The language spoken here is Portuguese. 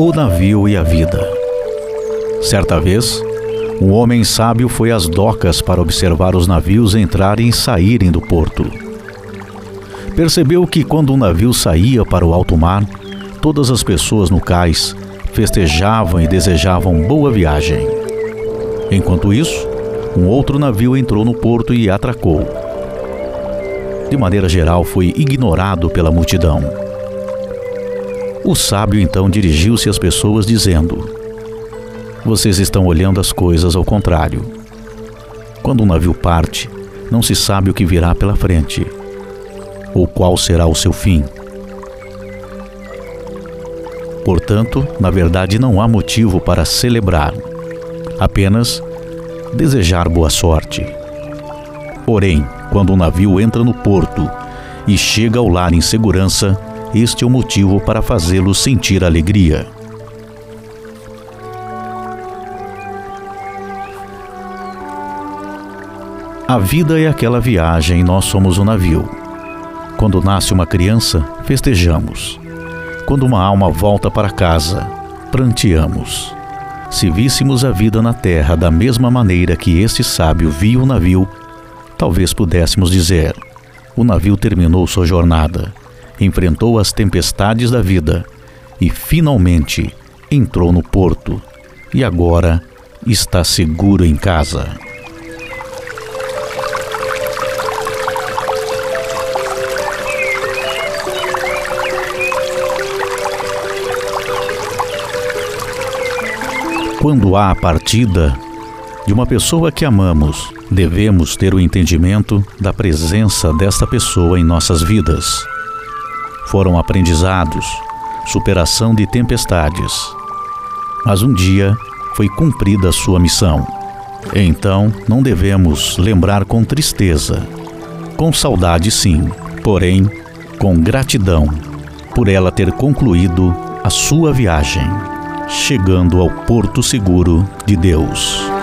O navio e a vida. Certa vez, um homem sábio foi às docas para observar os navios entrarem e saírem do porto. Percebeu que quando um navio saía para o alto mar, todas as pessoas no cais festejavam e desejavam boa viagem. Enquanto isso, um outro navio entrou no porto e atracou. De maneira geral, foi ignorado pela multidão. O sábio então dirigiu-se às pessoas, dizendo: Vocês estão olhando as coisas ao contrário. Quando um navio parte, não se sabe o que virá pela frente, ou qual será o seu fim. Portanto, na verdade, não há motivo para celebrar, apenas desejar boa sorte. Porém, quando um navio entra no porto e chega ao lar em segurança, este é o motivo para fazê-lo sentir alegria. A vida é aquela viagem nós somos o navio. Quando nasce uma criança, festejamos. Quando uma alma volta para casa, pranteamos. Se víssemos a vida na terra da mesma maneira que este sábio viu o navio, talvez pudéssemos dizer: o navio terminou sua jornada enfrentou as tempestades da vida e finalmente entrou no porto e agora está seguro em casa. Quando há a partida de uma pessoa que amamos, devemos ter o entendimento da presença desta pessoa em nossas vidas foram aprendizados, superação de tempestades. Mas um dia foi cumprida sua missão. Então não devemos lembrar com tristeza, com saudade sim, porém com gratidão por ela ter concluído a sua viagem, chegando ao porto seguro de Deus.